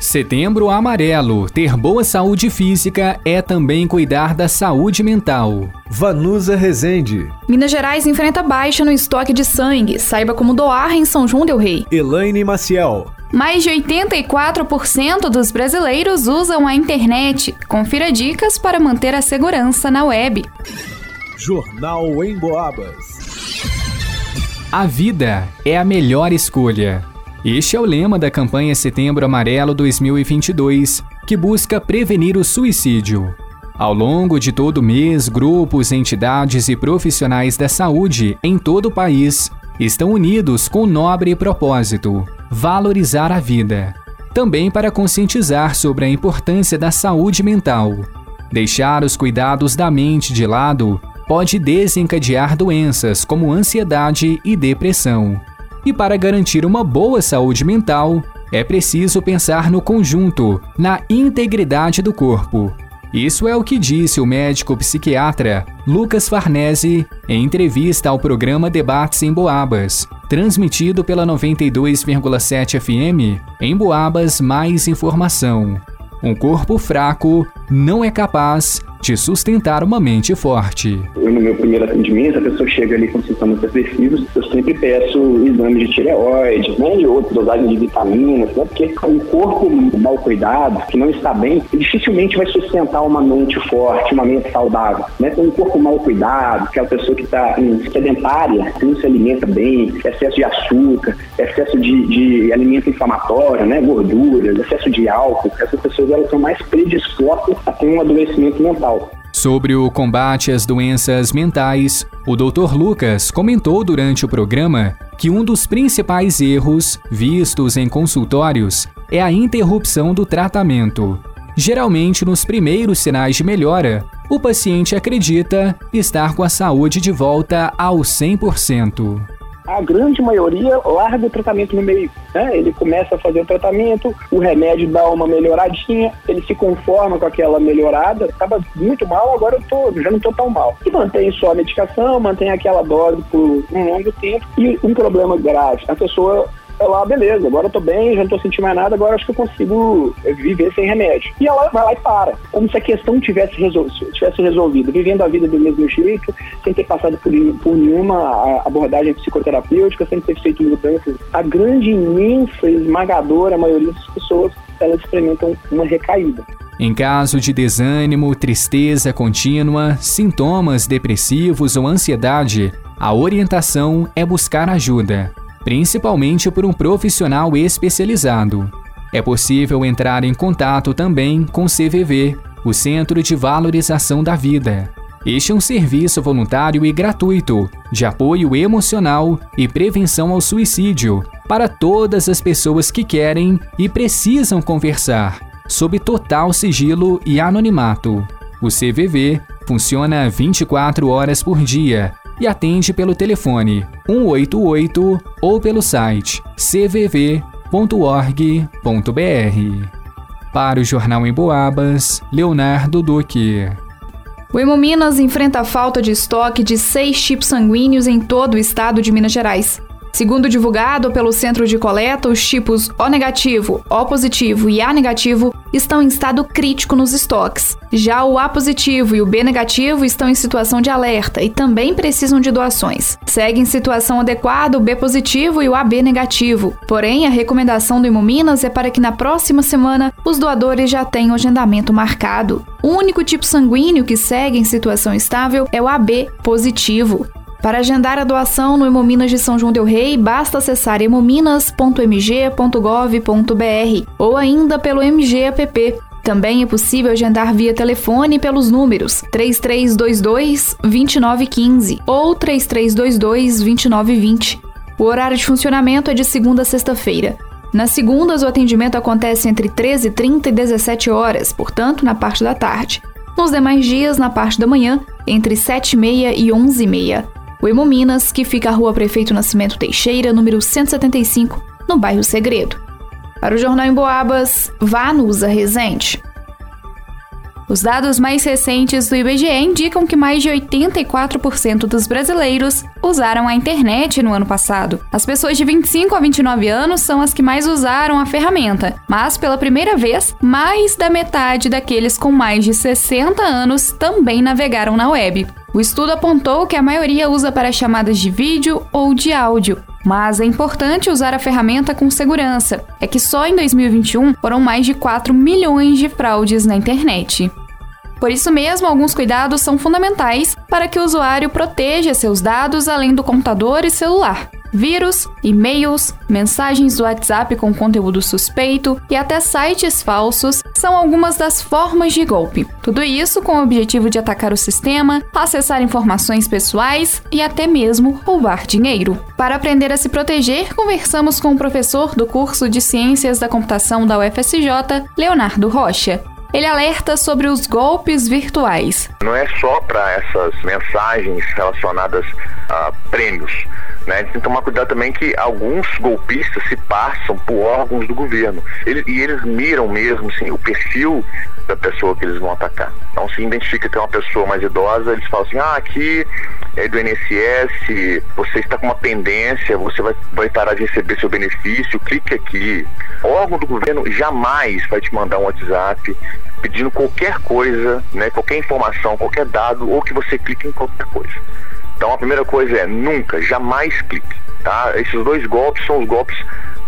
Setembro Amarelo. Ter boa saúde física é também cuidar da saúde mental. Vanusa Rezende. Minas Gerais enfrenta baixa no estoque de sangue. Saiba como doar em São João Del Rei. Elaine Maciel. Mais de 84% dos brasileiros usam a internet. Confira dicas para manter a segurança na web. Jornal em Boabas. A vida é a melhor escolha. Este é o lema da campanha Setembro Amarelo 2022, que busca prevenir o suicídio. Ao longo de todo mês, grupos, entidades e profissionais da saúde em todo o país estão unidos com o nobre propósito: valorizar a vida. Também para conscientizar sobre a importância da saúde mental. Deixar os cuidados da mente de lado pode desencadear doenças como ansiedade e depressão. E para garantir uma boa saúde mental, é preciso pensar no conjunto, na integridade do corpo. Isso é o que disse o médico psiquiatra Lucas Farnese em entrevista ao programa Debates em Boabas, transmitido pela 92,7 FM. Em Boabas, mais informação. Um corpo fraco não é capaz de sustentar uma mente forte. No meu primeiro atendimento, a pessoa chega ali com sintomas depressivos, eu sempre peço exames de tireoide, né, outros dosagem de vitaminas, né, porque um corpo mal cuidado, que não está bem, dificilmente vai sustentar uma mente forte, uma mente saudável. Né? Então, um corpo mal cuidado, aquela pessoa que está sedentária, que não se alimenta bem, excesso de açúcar, excesso de, de alimento inflamatório, né, gorduras, excesso de álcool, essas pessoas elas são mais predispostas a ter um adoecimento mental. Sobre o combate às doenças mentais, o Dr. Lucas comentou durante o programa que um dos principais erros vistos em consultórios é a interrupção do tratamento. Geralmente, nos primeiros sinais de melhora, o paciente acredita estar com a saúde de volta ao 100% a grande maioria larga o tratamento no meio. Né? Ele começa a fazer o tratamento, o remédio dá uma melhoradinha, ele se conforma com aquela melhorada, estava muito mal, agora eu tô, já não estou tão mal. E mantém só a medicação, mantém aquela dose por um longo tempo. E um problema grave, a pessoa ela, beleza, agora eu tô bem, já não tô sentindo mais nada, agora acho que eu consigo viver sem remédio. E ela vai lá e para. Como se a questão tivesse, resol tivesse resolvido, vivendo a vida do mesmo jeito, sem ter passado por, por nenhuma abordagem psicoterapêutica, sem ter feito mudanças. A grande, imensa, esmagadora maioria das pessoas, elas experimentam uma recaída. Em caso de desânimo, tristeza contínua, sintomas depressivos ou ansiedade, a orientação é buscar ajuda principalmente por um profissional especializado. É possível entrar em contato também com o CVV, o Centro de Valorização da Vida. Este é um serviço voluntário e gratuito de apoio emocional e prevenção ao suicídio para todas as pessoas que querem e precisam conversar, sob total sigilo e anonimato. O CVV funciona 24 horas por dia e atende pelo telefone 188 ou pelo site cvv.org.br. Para o Jornal em Boabas, Leonardo Duque. O Hemominas enfrenta a falta de estoque de seis tipos sanguíneos em todo o estado de Minas Gerais. Segundo divulgado pelo Centro de Coleta, os tipos O negativo, O positivo e A negativo estão em estado crítico nos estoques. Já o A positivo e o B negativo estão em situação de alerta e também precisam de doações. Segue em situação adequada o B positivo e o AB negativo. Porém, a recomendação do Imuminas é para que na próxima semana os doadores já tenham agendamento marcado. O único tipo sanguíneo que segue em situação estável é o AB positivo. Para agendar a doação no Hemominas de São João del Rei, basta acessar hemominas.mg.gov.br ou ainda pelo MGApp. Também é possível agendar via telefone pelos números 3322 2915 ou 3322 2920. O horário de funcionamento é de segunda a sexta-feira. Nas segundas, o atendimento acontece entre 13h30 e 17 horas, portanto, na parte da tarde. Nos demais dias, na parte da manhã, entre 7h30 e 11h30. O Hemominas, que fica à Rua Prefeito Nascimento Teixeira, número 175, no bairro Segredo. Para o Jornal em Boabas, Vanusa Rezende. Os dados mais recentes do IBGE indicam que mais de 84% dos brasileiros usaram a internet no ano passado. As pessoas de 25 a 29 anos são as que mais usaram a ferramenta, mas pela primeira vez, mais da metade daqueles com mais de 60 anos também navegaram na web. O estudo apontou que a maioria usa para chamadas de vídeo ou de áudio, mas é importante usar a ferramenta com segurança. É que só em 2021 foram mais de 4 milhões de fraudes na internet. Por isso mesmo, alguns cuidados são fundamentais para que o usuário proteja seus dados além do computador e celular. Vírus, e-mails, mensagens do WhatsApp com conteúdo suspeito e até sites falsos são algumas das formas de golpe. Tudo isso com o objetivo de atacar o sistema, acessar informações pessoais e até mesmo roubar dinheiro. Para aprender a se proteger, conversamos com o professor do curso de Ciências da Computação da UFSJ, Leonardo Rocha. Ele alerta sobre os golpes virtuais. Não é só para essas mensagens relacionadas a prêmios. Né? Tem que tomar cuidado também que alguns golpistas se passam por órgãos do governo. E eles miram mesmo assim, o perfil da pessoa que eles vão atacar. Então, se identifica que é uma pessoa mais idosa, eles falam assim: ah, aqui é do INSS, você está com uma pendência, você vai, vai parar de receber seu benefício, clique aqui. O órgão do governo jamais vai te mandar um WhatsApp pedindo qualquer coisa, né, qualquer informação, qualquer dado, ou que você clique em qualquer coisa. Então a primeira coisa é nunca, jamais clique. Tá? Esses dois golpes são os golpes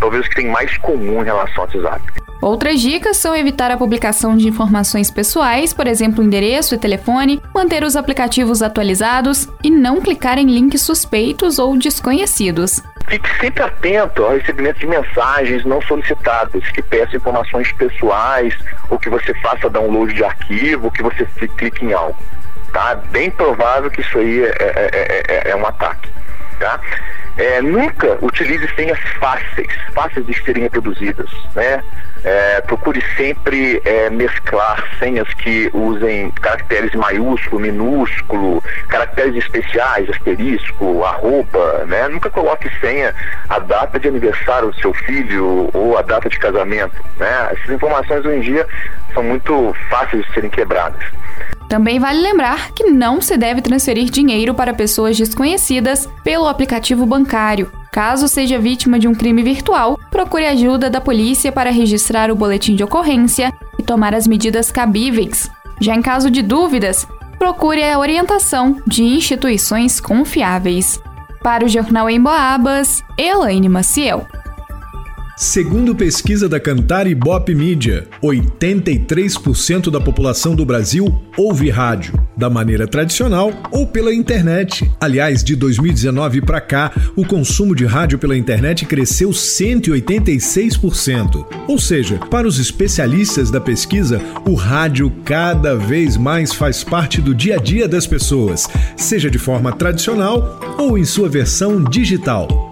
talvez que tem mais comum em relação ao WhatsApp. Outras dicas são evitar a publicação de informações pessoais, por exemplo, endereço e telefone, manter os aplicativos atualizados e não clicar em links suspeitos ou desconhecidos. Fique sempre atento ao recebimento de mensagens não solicitadas que peçam informações pessoais ou que você faça download de arquivo, ou que você clique em algo tá? Bem provável que isso aí é, é, é, é um ataque, tá? É, nunca utilize senhas fáceis, fáceis de serem reproduzidas, né? É, procure sempre é, mesclar senhas que usem caracteres maiúsculo, minúsculo, caracteres especiais, asterisco, arroba, né? Nunca coloque senha a data de aniversário do seu filho ou a data de casamento, né? Essas informações hoje em dia são muito fáceis de serem quebradas. Também vale lembrar que não se deve transferir dinheiro para pessoas desconhecidas pelo aplicativo bancário. Caso seja vítima de um crime virtual, procure ajuda da polícia para registrar o boletim de ocorrência e tomar as medidas cabíveis. Já em caso de dúvidas, procure a orientação de instituições confiáveis. Para o Jornal em Boabas, Elaine Maciel. Segundo pesquisa da Cantar e Bop Media, 83% da população do Brasil ouve rádio, da maneira tradicional ou pela internet. Aliás, de 2019 para cá, o consumo de rádio pela internet cresceu 186%. Ou seja, para os especialistas da pesquisa, o rádio cada vez mais faz parte do dia a dia das pessoas, seja de forma tradicional ou em sua versão digital.